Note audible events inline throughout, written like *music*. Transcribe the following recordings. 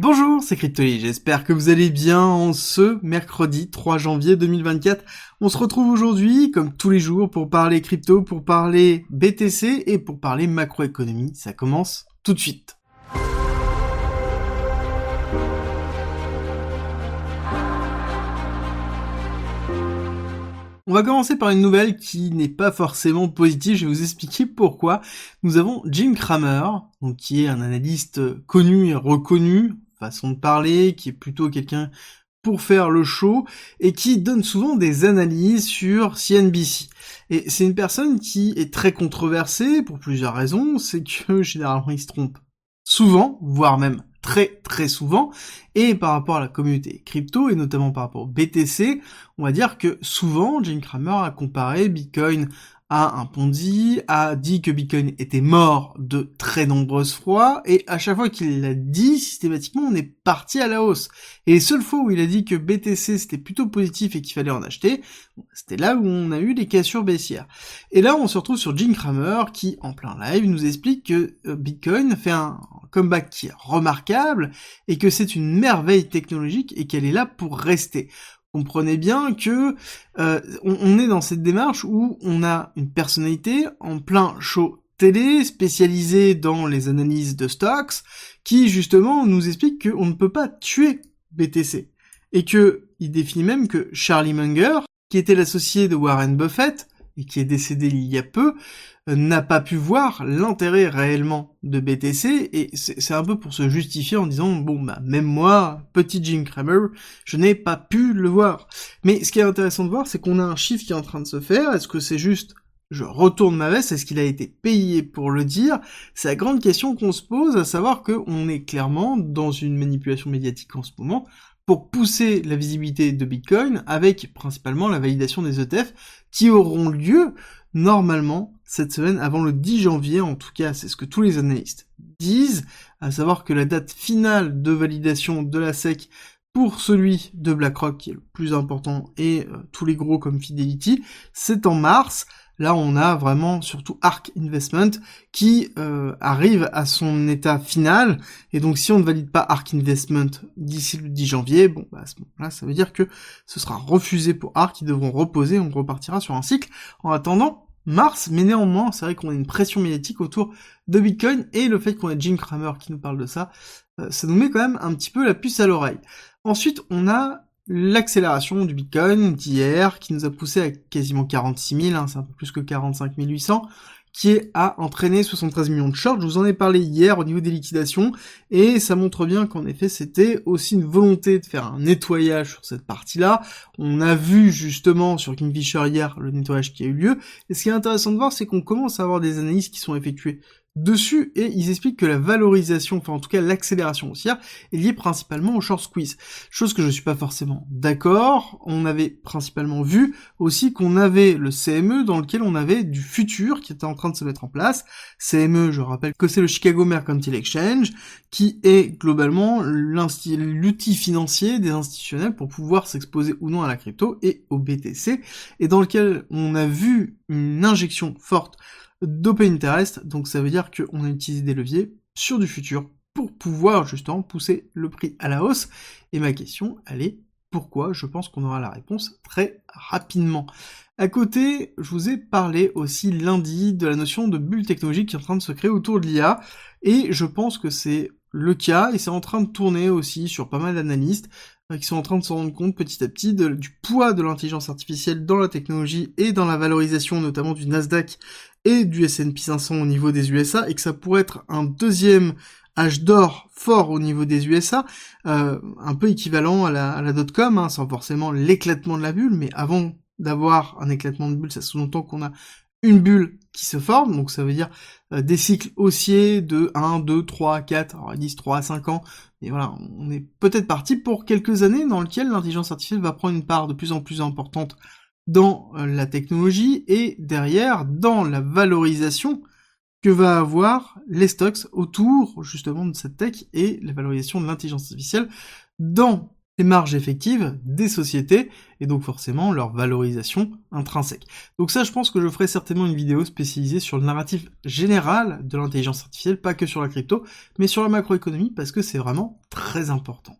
Bonjour, c'est Cryptoly, j'espère que vous allez bien en ce mercredi 3 janvier 2024. On se retrouve aujourd'hui, comme tous les jours, pour parler crypto, pour parler BTC et pour parler macroéconomie. Ça commence tout de suite. On va commencer par une nouvelle qui n'est pas forcément positive, je vais vous expliquer pourquoi. Nous avons Jim Cramer, qui est un analyste connu et reconnu, façon de parler, qui est plutôt quelqu'un pour faire le show et qui donne souvent des analyses sur CNBC. Et c'est une personne qui est très controversée pour plusieurs raisons, c'est que *laughs* généralement il se trompe souvent, voire même très très souvent, et par rapport à la communauté crypto, et notamment par rapport au BTC, on va dire que souvent, Jim Cramer a comparé Bitcoin a un Ponzi, a dit que Bitcoin était mort de très nombreuses fois, et à chaque fois qu'il l'a dit, systématiquement, on est parti à la hausse. Et les seules fois où il a dit que BTC c'était plutôt positif et qu'il fallait en acheter, c'était là où on a eu les cassures baissières. Et là, on se retrouve sur Jim Cramer qui, en plein live, nous explique que euh, Bitcoin fait un comeback qui est remarquable et que c'est une merveille technologique et qu'elle est là pour rester comprenez bien que euh, on, est dans cette démarche où on a une personnalité en plein show télé spécialisé dans les analyses de stocks qui justement nous explique qu'on ne peut pas tuer BTC et que il définit même que Charlie Munger qui était l'associé de Warren Buffett et qui est décédé il y a peu, euh, n'a pas pu voir l'intérêt réellement de BTC, et c'est un peu pour se justifier en disant, bon bah même moi, petit Jim Cramer, je n'ai pas pu le voir. Mais ce qui est intéressant de voir, c'est qu'on a un chiffre qui est en train de se faire, est-ce que c'est juste je retourne ma veste, est-ce qu'il a été payé pour le dire? C'est la grande question qu'on se pose, à savoir qu'on est clairement dans une manipulation médiatique en ce moment, pour pousser la visibilité de Bitcoin avec principalement la validation des ETF qui auront lieu normalement cette semaine avant le 10 janvier, en tout cas c'est ce que tous les analystes disent, à savoir que la date finale de validation de la SEC pour celui de BlackRock qui est le plus important et euh, tous les gros comme Fidelity, c'est en mars. Là, on a vraiment surtout Arc Investment qui euh, arrive à son état final. Et donc, si on ne valide pas Arc Investment d'ici le 10 janvier, bon, bah, à ce moment-là, ça veut dire que ce sera refusé pour Arc. Ils devront reposer. On repartira sur un cycle. En attendant, mars, mais néanmoins, c'est vrai qu'on a une pression médiatique autour de Bitcoin et le fait qu'on ait Jim Cramer qui nous parle de ça, euh, ça nous met quand même un petit peu la puce à l'oreille. Ensuite, on a l'accélération du Bitcoin d'hier, qui nous a poussé à quasiment 46 000, hein, c'est un peu plus que 45 800, qui a entraîné 73 millions de shorts. Je vous en ai parlé hier au niveau des liquidations, et ça montre bien qu'en effet c'était aussi une volonté de faire un nettoyage sur cette partie-là. On a vu justement sur Kingfisher hier le nettoyage qui a eu lieu, et ce qui est intéressant de voir, c'est qu'on commence à avoir des analyses qui sont effectuées dessus et ils expliquent que la valorisation, enfin en tout cas l'accélération haussière, est liée principalement au short squeeze. Chose que je suis pas forcément d'accord. On avait principalement vu aussi qu'on avait le CME dans lequel on avait du futur qui était en train de se mettre en place. CME, je rappelle que c'est le Chicago Mercantile Exchange, qui est globalement l'outil financier des institutionnels pour pouvoir s'exposer ou non à la crypto et au BTC, et dans lequel on a vu une injection forte d'open interest, donc ça veut dire qu'on a utilisé des leviers sur du futur pour pouvoir justement pousser le prix à la hausse. Et ma question, elle est pourquoi? Je pense qu'on aura la réponse très rapidement. À côté, je vous ai parlé aussi lundi de la notion de bulle technologique qui est en train de se créer autour de l'IA, et je pense que c'est le cas, et c'est en train de tourner aussi sur pas mal d'analystes euh, qui sont en train de se rendre compte petit à petit du poids de l'intelligence artificielle dans la technologie et dans la valorisation notamment du Nasdaq et du S&P 500 au niveau des USA et que ça pourrait être un deuxième âge d'or fort au niveau des USA, euh, un peu équivalent à la, dot-com, hein, sans forcément l'éclatement de la bulle, mais avant d'avoir un éclatement de bulle, ça sous-entend qu'on a une bulle qui se forme, donc ça veut dire euh, des cycles haussiers de 1, 2, 3, 4, alors 10, 3 5 ans, et voilà, on est peut-être parti pour quelques années dans lesquelles l'intelligence artificielle va prendre une part de plus en plus importante dans euh, la technologie et derrière dans la valorisation que va avoir les stocks autour justement de cette tech et la valorisation de l'intelligence artificielle dans les marges effectives des sociétés et donc forcément leur valorisation intrinsèque. Donc ça, je pense que je ferai certainement une vidéo spécialisée sur le narratif général de l'intelligence artificielle, pas que sur la crypto, mais sur la macroéconomie parce que c'est vraiment très important.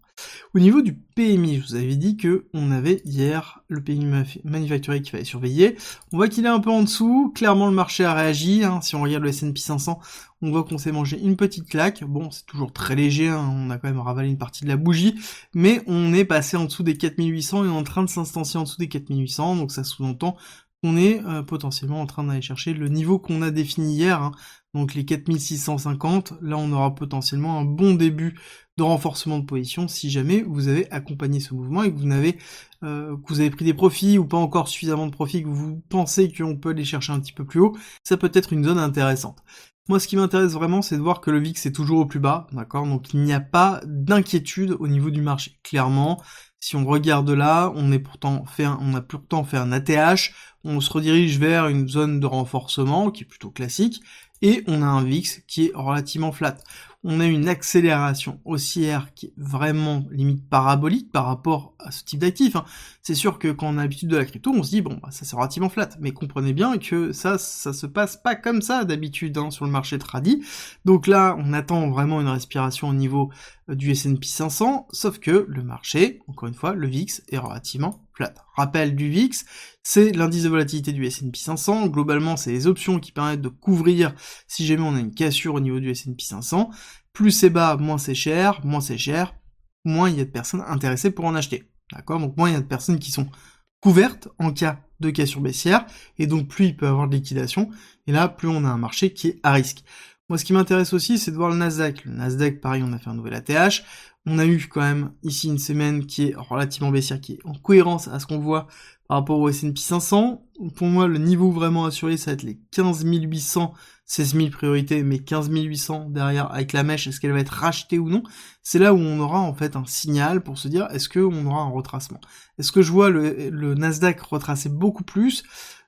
Au niveau du PMI, je vous avais dit que on avait hier le PMI manufacturier qui fallait surveiller. On voit qu'il est un peu en dessous. Clairement, le marché a réagi. Hein. Si on regarde le S&P 500, on voit qu'on s'est mangé une petite claque. Bon, c'est toujours très léger. Hein. On a quand même ravalé une partie de la bougie, mais on est passé en dessous des 4800 et en train de s'instancier en dessous des 4800. Donc ça sous-entend qu'on est euh, potentiellement en train d'aller chercher le niveau qu'on a défini hier, hein. donc les 4650, là on aura potentiellement un bon début de renforcement de position si jamais vous avez accompagné ce mouvement et que vous n'avez euh, que vous avez pris des profits ou pas encore suffisamment de profits que vous pensez qu'on peut aller chercher un petit peu plus haut, ça peut être une zone intéressante. Moi, ce qui m'intéresse vraiment, c'est de voir que le VIX est toujours au plus bas, d'accord? Donc il n'y a pas d'inquiétude au niveau du marché. Clairement, si on regarde là, on a pourtant fait un ATH, on se redirige vers une zone de renforcement qui est plutôt classique, et on a un VIX qui est relativement flat on a une accélération haussière qui est vraiment limite parabolique par rapport à ce type d'actif. Hein. C'est sûr que quand on a l'habitude de la crypto, on se dit bon bah, ça c'est relativement flat, mais comprenez bien que ça ça se passe pas comme ça d'habitude hein, sur le marché tradi. Donc là, on attend vraiment une respiration au niveau du S&P 500, sauf que le marché, encore une fois, le VIX est relativement flat. Rappel du VIX, c'est l'indice de volatilité du S&P 500. Globalement, c'est les options qui permettent de couvrir si jamais on a une cassure au niveau du S&P 500. Plus c'est bas, moins c'est cher, moins c'est cher, moins il y a de personnes intéressées pour en acheter. D'accord? Donc moins il y a de personnes qui sont couvertes en cas de cassure baissière, et donc plus il peut y avoir de liquidation, et là plus on a un marché qui est à risque. Moi ce qui m'intéresse aussi c'est de voir le Nasdaq. Le Nasdaq pareil on a fait un nouvel ATH, on a eu quand même ici une semaine qui est relativement baissière, qui est en cohérence à ce qu'on voit par rapport au S&P 500. Pour moi, le niveau vraiment assuré, ça va être les 15 800, 16 000 priorités, mais 15 800 derrière avec la mèche, est-ce qu'elle va être rachetée ou non? C'est là où on aura en fait un signal pour se dire, est-ce qu'on aura un retracement? Est-ce que je vois le, le Nasdaq retracer beaucoup plus?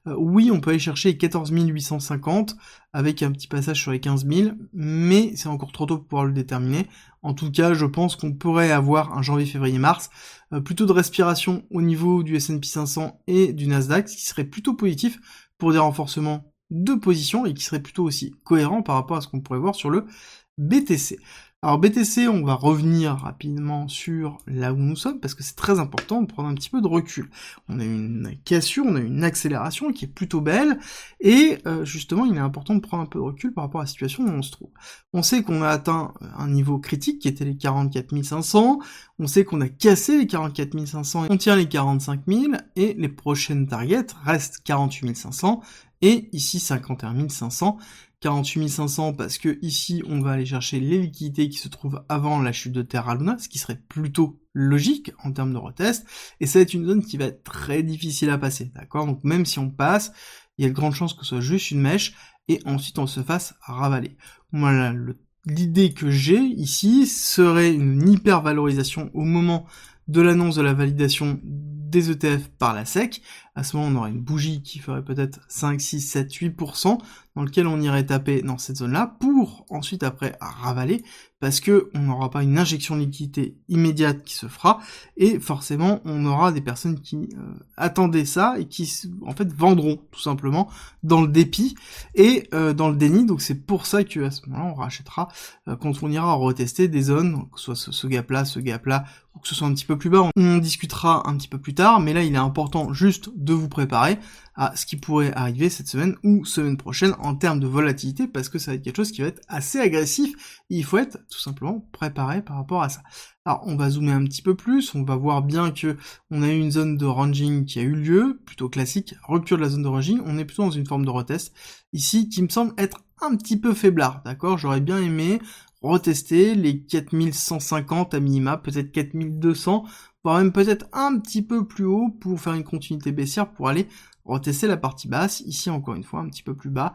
Euh, oui, on peut aller chercher 14 850 avec un petit passage sur les 15 000, mais c'est encore trop tôt pour pouvoir le déterminer. En tout cas, je pense qu'on pourrait avoir un janvier, février, mars, euh, plutôt de respiration au niveau du S&P 500 et du Nasdaq, ce qui serait plutôt positif pour des renforcements de position et qui serait plutôt aussi cohérent par rapport à ce qu'on pourrait voir sur le BTC. Alors BTC, on va revenir rapidement sur là où nous sommes parce que c'est très important de prendre un petit peu de recul. On a une cassure, on a une accélération qui est plutôt belle et euh, justement il est important de prendre un peu de recul par rapport à la situation où on se trouve. On sait qu'on a atteint un niveau critique qui était les 44 500, on sait qu'on a cassé les 44 500 et on tient les 45 000 et les prochaines targets restent 48 500 et ici 51 500 48 500 parce que ici on va aller chercher les liquidités qui se trouvent avant la chute de Terra Luna, ce qui serait plutôt logique en termes de retest, et ça va être une zone qui va être très difficile à passer, d'accord? Donc même si on passe, il y a de grandes chances que ce soit juste une mèche, et ensuite on se fasse ravaler. Voilà, l'idée que j'ai ici serait une hyper valorisation au moment de l'annonce de la validation des ETF par la SEC. À ce moment, on aurait une bougie qui ferait peut-être 5, 6, 7, 8%, dans lequel on irait taper dans cette zone-là, pour ensuite après ravaler, parce que on n'aura pas une injection de liquidité immédiate qui se fera, et forcément, on aura des personnes qui euh, attendaient ça, et qui, en fait, vendront, tout simplement, dans le dépit, et euh, dans le déni, donc c'est pour ça que à ce moment-là, on rachètera, euh, quand on ira retester des zones, que ce soit ce, ce gap-là, ce gap-là, que ce soit un petit peu plus bas, on discutera un petit peu plus tard, mais là, il est important juste de vous préparer à ce qui pourrait arriver cette semaine ou semaine prochaine en termes de volatilité parce que ça va être quelque chose qui va être assez agressif. Il faut être tout simplement préparé par rapport à ça. Alors on va zoomer un petit peu plus, on va voir bien que on a eu une zone de ranging qui a eu lieu, plutôt classique, rupture de la zone de ranging, on est plutôt dans une forme de retest. Ici qui me semble être un petit peu faiblard, d'accord? J'aurais bien aimé retester les 4150 à minima, peut-être 4200, voire même peut-être un petit peu plus haut pour faire une continuité baissière pour aller retester la partie basse, ici encore une fois un petit peu plus bas,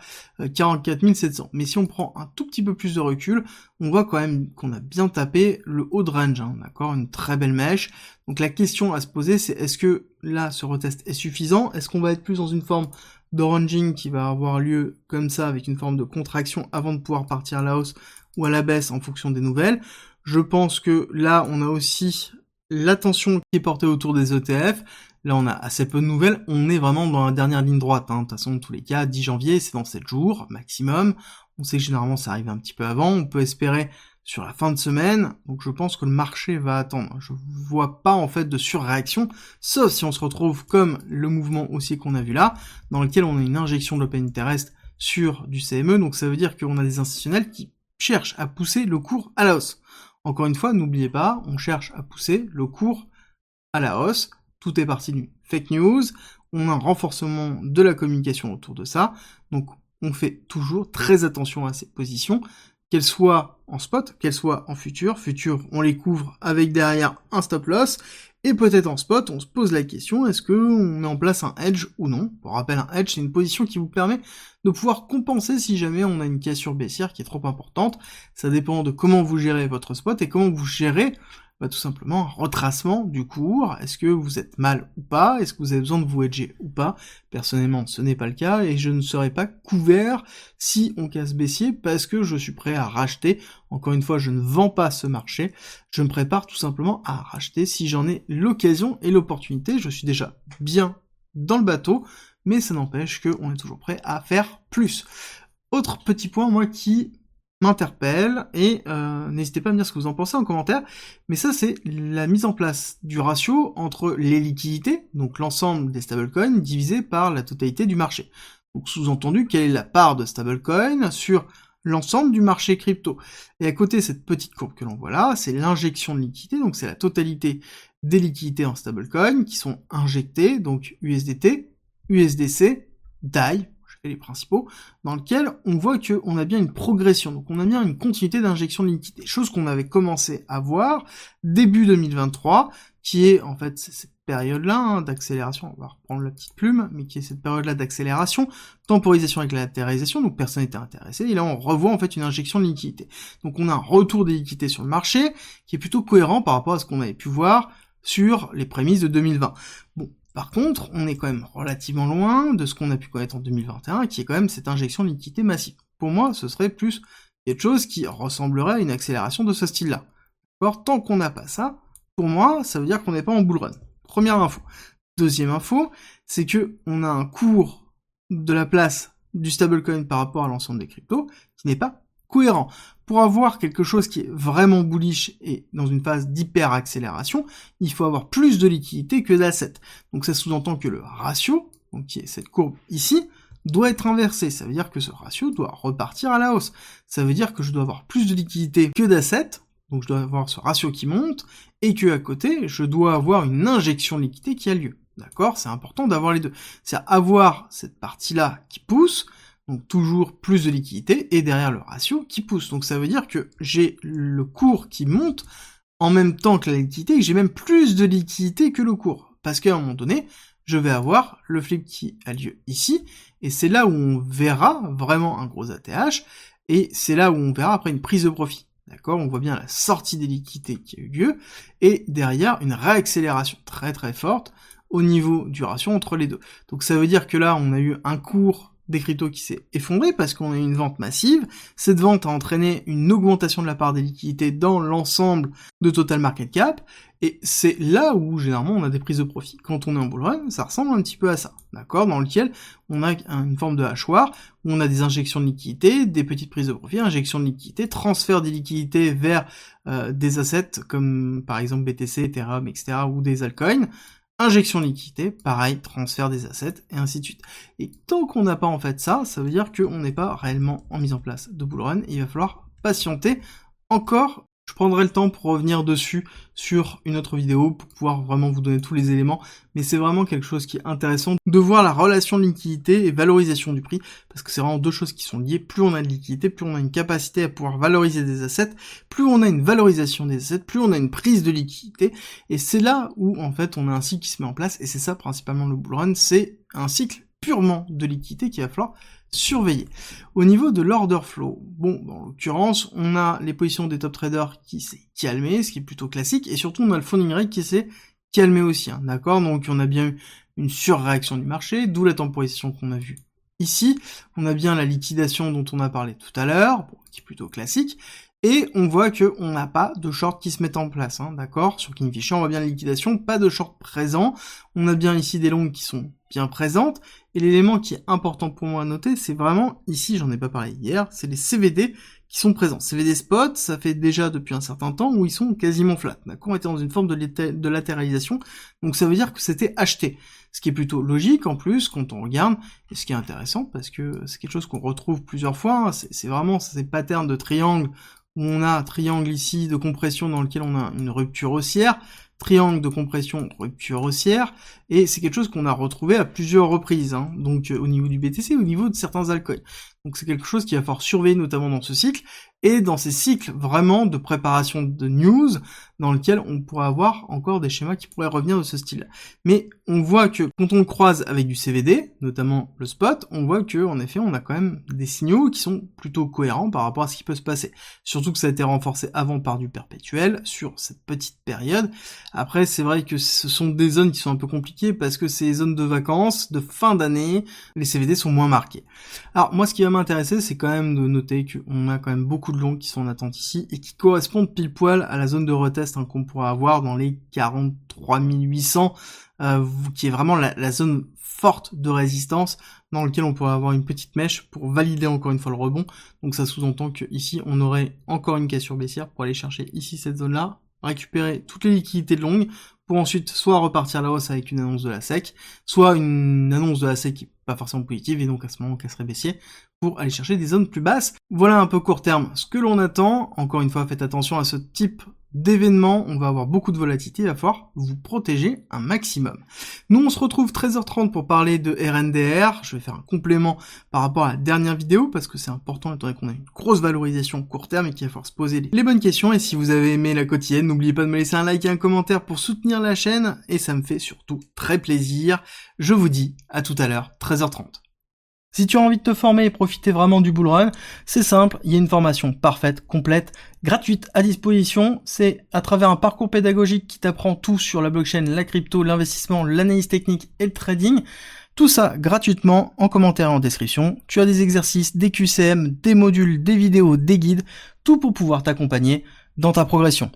44 euh, 700. Mais si on prend un tout petit peu plus de recul, on voit quand même qu'on a bien tapé le haut de range, hein, d'accord, une très belle mèche. Donc la question à se poser c'est est-ce que là ce retest est suffisant? Est-ce qu'on va être plus dans une forme de ranging qui va avoir lieu comme ça avec une forme de contraction avant de pouvoir partir à la hausse ou à la baisse en fonction des nouvelles. Je pense que là, on a aussi l'attention qui est portée autour des ETF, là on a assez peu de nouvelles, on est vraiment dans la dernière ligne droite, hein. de toute façon dans tous les cas, 10 janvier c'est dans 7 jours maximum, on sait que généralement ça arrive un petit peu avant, on peut espérer sur la fin de semaine, donc je pense que le marché va attendre. Je vois pas en fait de surréaction, sauf si on se retrouve comme le mouvement haussier qu'on a vu là, dans lequel on a une injection de l'open interest sur du CME, donc ça veut dire qu'on a des institutionnels qui cherchent à pousser le cours à la hausse. Encore une fois, n'oubliez pas, on cherche à pousser le cours à la hausse, tout est parti du fake news, on a un renforcement de la communication autour de ça, donc on fait toujours très attention à ces positions, qu'elles soient en spot, qu'elles soient en futur. Futur, on les couvre avec derrière un stop loss. Et peut-être en spot, on se pose la question, est-ce qu'on met en place un hedge ou non? Pour rappel, un hedge, c'est une position qui vous permet de pouvoir compenser si jamais on a une cassure baissière qui est trop importante. Ça dépend de comment vous gérez votre spot et comment vous gérez bah, tout simplement un retracement du cours. Est-ce que vous êtes mal ou pas? Est-ce que vous avez besoin de vous hedger ou pas? Personnellement, ce n'est pas le cas et je ne serai pas couvert si on casse baissier parce que je suis prêt à racheter. Encore une fois, je ne vends pas ce marché. Je me prépare tout simplement à racheter si j'en ai l'occasion et l'opportunité. Je suis déjà bien dans le bateau, mais ça n'empêche qu'on est toujours prêt à faire plus. Autre petit point, moi, qui m'interpelle et euh, n'hésitez pas à me dire ce que vous en pensez en commentaire. Mais ça, c'est la mise en place du ratio entre les liquidités, donc l'ensemble des stablecoins, divisé par la totalité du marché. Donc sous-entendu, quelle est la part de stablecoin sur l'ensemble du marché crypto? Et à côté, cette petite courbe que l'on voit là, c'est l'injection de liquidité, donc c'est la totalité des liquidités en stablecoin qui sont injectées, donc USDT, USDC, DAI, les principaux, dans lequel on voit qu'on a bien une progression, donc on a bien une continuité d'injection de liquidité, chose qu'on avait commencé à voir début 2023, qui est en fait cette période-là hein, d'accélération, on va reprendre la petite plume, mais qui est cette période-là d'accélération, temporisation avec la latéralisation, donc personne n'était intéressé, et là on revoit en fait une injection de liquidité. Donc on a un retour des liquidités sur le marché, qui est plutôt cohérent par rapport à ce qu'on avait pu voir sur les prémices de 2020. Bon, par contre, on est quand même relativement loin de ce qu'on a pu connaître en 2021, qui est quand même cette injection de liquidité massive. Pour moi, ce serait plus quelque chose qui ressemblerait à une accélération de ce style-là. Or, tant qu'on n'a pas ça, pour moi, ça veut dire qu'on n'est pas en bull run. Première info. Deuxième info, c'est que on a un cours de la place du stablecoin par rapport à l'ensemble des cryptos qui n'est pas cohérent. Pour avoir quelque chose qui est vraiment bullish et dans une phase d'hyper accélération, il faut avoir plus de liquidité que d'assets. Donc ça sous-entend que le ratio, donc qui est cette courbe ici, doit être inversé. Ça veut dire que ce ratio doit repartir à la hausse. Ça veut dire que je dois avoir plus de liquidité que d'assets, donc je dois avoir ce ratio qui monte, et que à côté, je dois avoir une injection de liquidité qui a lieu. D'accord? C'est important d'avoir les deux. C'est avoir cette partie-là qui pousse, donc toujours plus de liquidité, et derrière le ratio qui pousse. Donc ça veut dire que j'ai le cours qui monte en même temps que la liquidité, et j'ai même plus de liquidité que le cours. Parce qu'à un moment donné, je vais avoir le flip qui a lieu ici, et c'est là où on verra vraiment un gros ATH, et c'est là où on verra après une prise de profit. D'accord? On voit bien la sortie des liquidités qui a eu lieu, et derrière une réaccélération très très forte au niveau du ratio entre les deux. Donc ça veut dire que là, on a eu un cours des cryptos qui s'est effondré parce qu'on a eu une vente massive. Cette vente a entraîné une augmentation de la part des liquidités dans l'ensemble de Total Market Cap. Et c'est là où, généralement, on a des prises de profit. Quand on est en bull ça ressemble un petit peu à ça. D'accord? Dans lequel on a une forme de hachoir, où on a des injections de liquidités, des petites prises de profit, injections de liquidités, transfert des liquidités vers euh, des assets comme, par exemple, BTC, Ethereum, etc., ou des altcoins, injection de liquidité, pareil, transfert des assets, et ainsi de suite. Et tant qu'on n'a pas en fait ça, ça veut dire qu'on n'est pas réellement en mise en place de bull run, il va falloir patienter encore je prendrai le temps pour revenir dessus sur une autre vidéo pour pouvoir vraiment vous donner tous les éléments. Mais c'est vraiment quelque chose qui est intéressant de voir la relation de liquidité et valorisation du prix parce que c'est vraiment deux choses qui sont liées. Plus on a de liquidité, plus on a une capacité à pouvoir valoriser des assets, plus on a une valorisation des assets, plus on a une prise de liquidité. Et c'est là où en fait on a un cycle qui se met en place et c'est ça principalement le bull run, c'est un cycle purement de liquidité qu'il va falloir surveiller. Au niveau de l'order flow, bon, en l'occurrence, on a les positions des top traders qui s'est calmé, ce qui est plutôt classique, et surtout on a le funding rate qui s'est calmé aussi, hein, d'accord? Donc on a bien eu une surréaction du marché, d'où la temporisation qu'on a vue ici. On a bien la liquidation dont on a parlé tout à l'heure, qui est plutôt classique, Et on voit que on n'a pas de short qui se mettent en place, hein, d'accord? Sur Kingfisher, on voit bien la liquidation, pas de short présent. On a bien ici des longues qui sont bien présentes. Et l'élément qui est important pour moi à noter, c'est vraiment, ici, j'en ai pas parlé hier, c'est les CVD qui sont présents. CVD spot, ça fait déjà depuis un certain temps où ils sont quasiment flat, d'accord? On était dans une forme de, de latéralisation, donc ça veut dire que c'était acheté. Ce qui est plutôt logique en plus quand on regarde, et ce qui est intéressant parce que c'est quelque chose qu'on retrouve plusieurs fois, hein, c'est vraiment ces patterns de triangle où on a un triangle ici de compression dans lequel on a une rupture haussière, triangle de compression, rupture haussière, et c'est quelque chose qu'on a retrouvé à plusieurs reprises, hein, donc euh, au niveau du BTC, au niveau de certains altcoins. Donc c'est quelque chose qui va falloir surveiller notamment dans ce cycle, et dans ces cycles vraiment de préparation de news, dans lequel on pourrait avoir encore des schémas qui pourraient revenir de ce style. Mais on voit que quand on croise avec du CVD, notamment le spot, on voit que en effet on a quand même des signaux qui sont plutôt cohérents par rapport à ce qui peut se passer. Surtout que ça a été renforcé avant par du perpétuel sur cette petite période. Après c'est vrai que ce sont des zones qui sont un peu compliquées parce que ces zones de vacances, de fin d'année, les CVD sont moins marqués. Alors moi ce qui va m'intéresser c'est quand même de noter qu'on a quand même beaucoup de longs qui sont en attente ici et qui correspondent pile poil à la zone de retest Hein, qu'on pourra avoir dans les 43 800, euh, qui est vraiment la, zone forte de résistance dans lequel on pourrait avoir une petite mèche pour valider encore une fois le rebond. Donc ça sous-entend que ici on aurait encore une cassure baissière pour aller chercher ici cette zone-là, récupérer toutes les liquidités longues pour ensuite soit repartir à la hausse avec une annonce de la SEC, soit une annonce de la SEC qui n'est pas forcément positive et donc à ce moment on casserait baissier pour aller chercher des zones plus basses. Voilà un peu court terme ce que l'on attend. Encore une fois, faites attention à ce type d'événements, on va avoir beaucoup de volatilité, il va falloir vous protéger un maximum. Nous, on se retrouve 13h30 pour parler de RNDR. Je vais faire un complément par rapport à la dernière vidéo parce que c'est important étant donné qu'on a une grosse valorisation court terme et qu'il va falloir se poser les bonnes questions. Et si vous avez aimé la quotidienne, n'oubliez pas de me laisser un like et un commentaire pour soutenir la chaîne et ça me fait surtout très plaisir. Je vous dis à tout à l'heure, 13h30. Si tu as envie de te former et profiter vraiment du bull run, c'est simple, il y a une formation parfaite, complète, gratuite à disposition. C'est à travers un parcours pédagogique qui t'apprend tout sur la blockchain, la crypto, l'investissement, l'analyse technique et le trading. Tout ça gratuitement en commentaire et en description. Tu as des exercices, des QCM, des modules, des vidéos, des guides, tout pour pouvoir t'accompagner dans ta progression.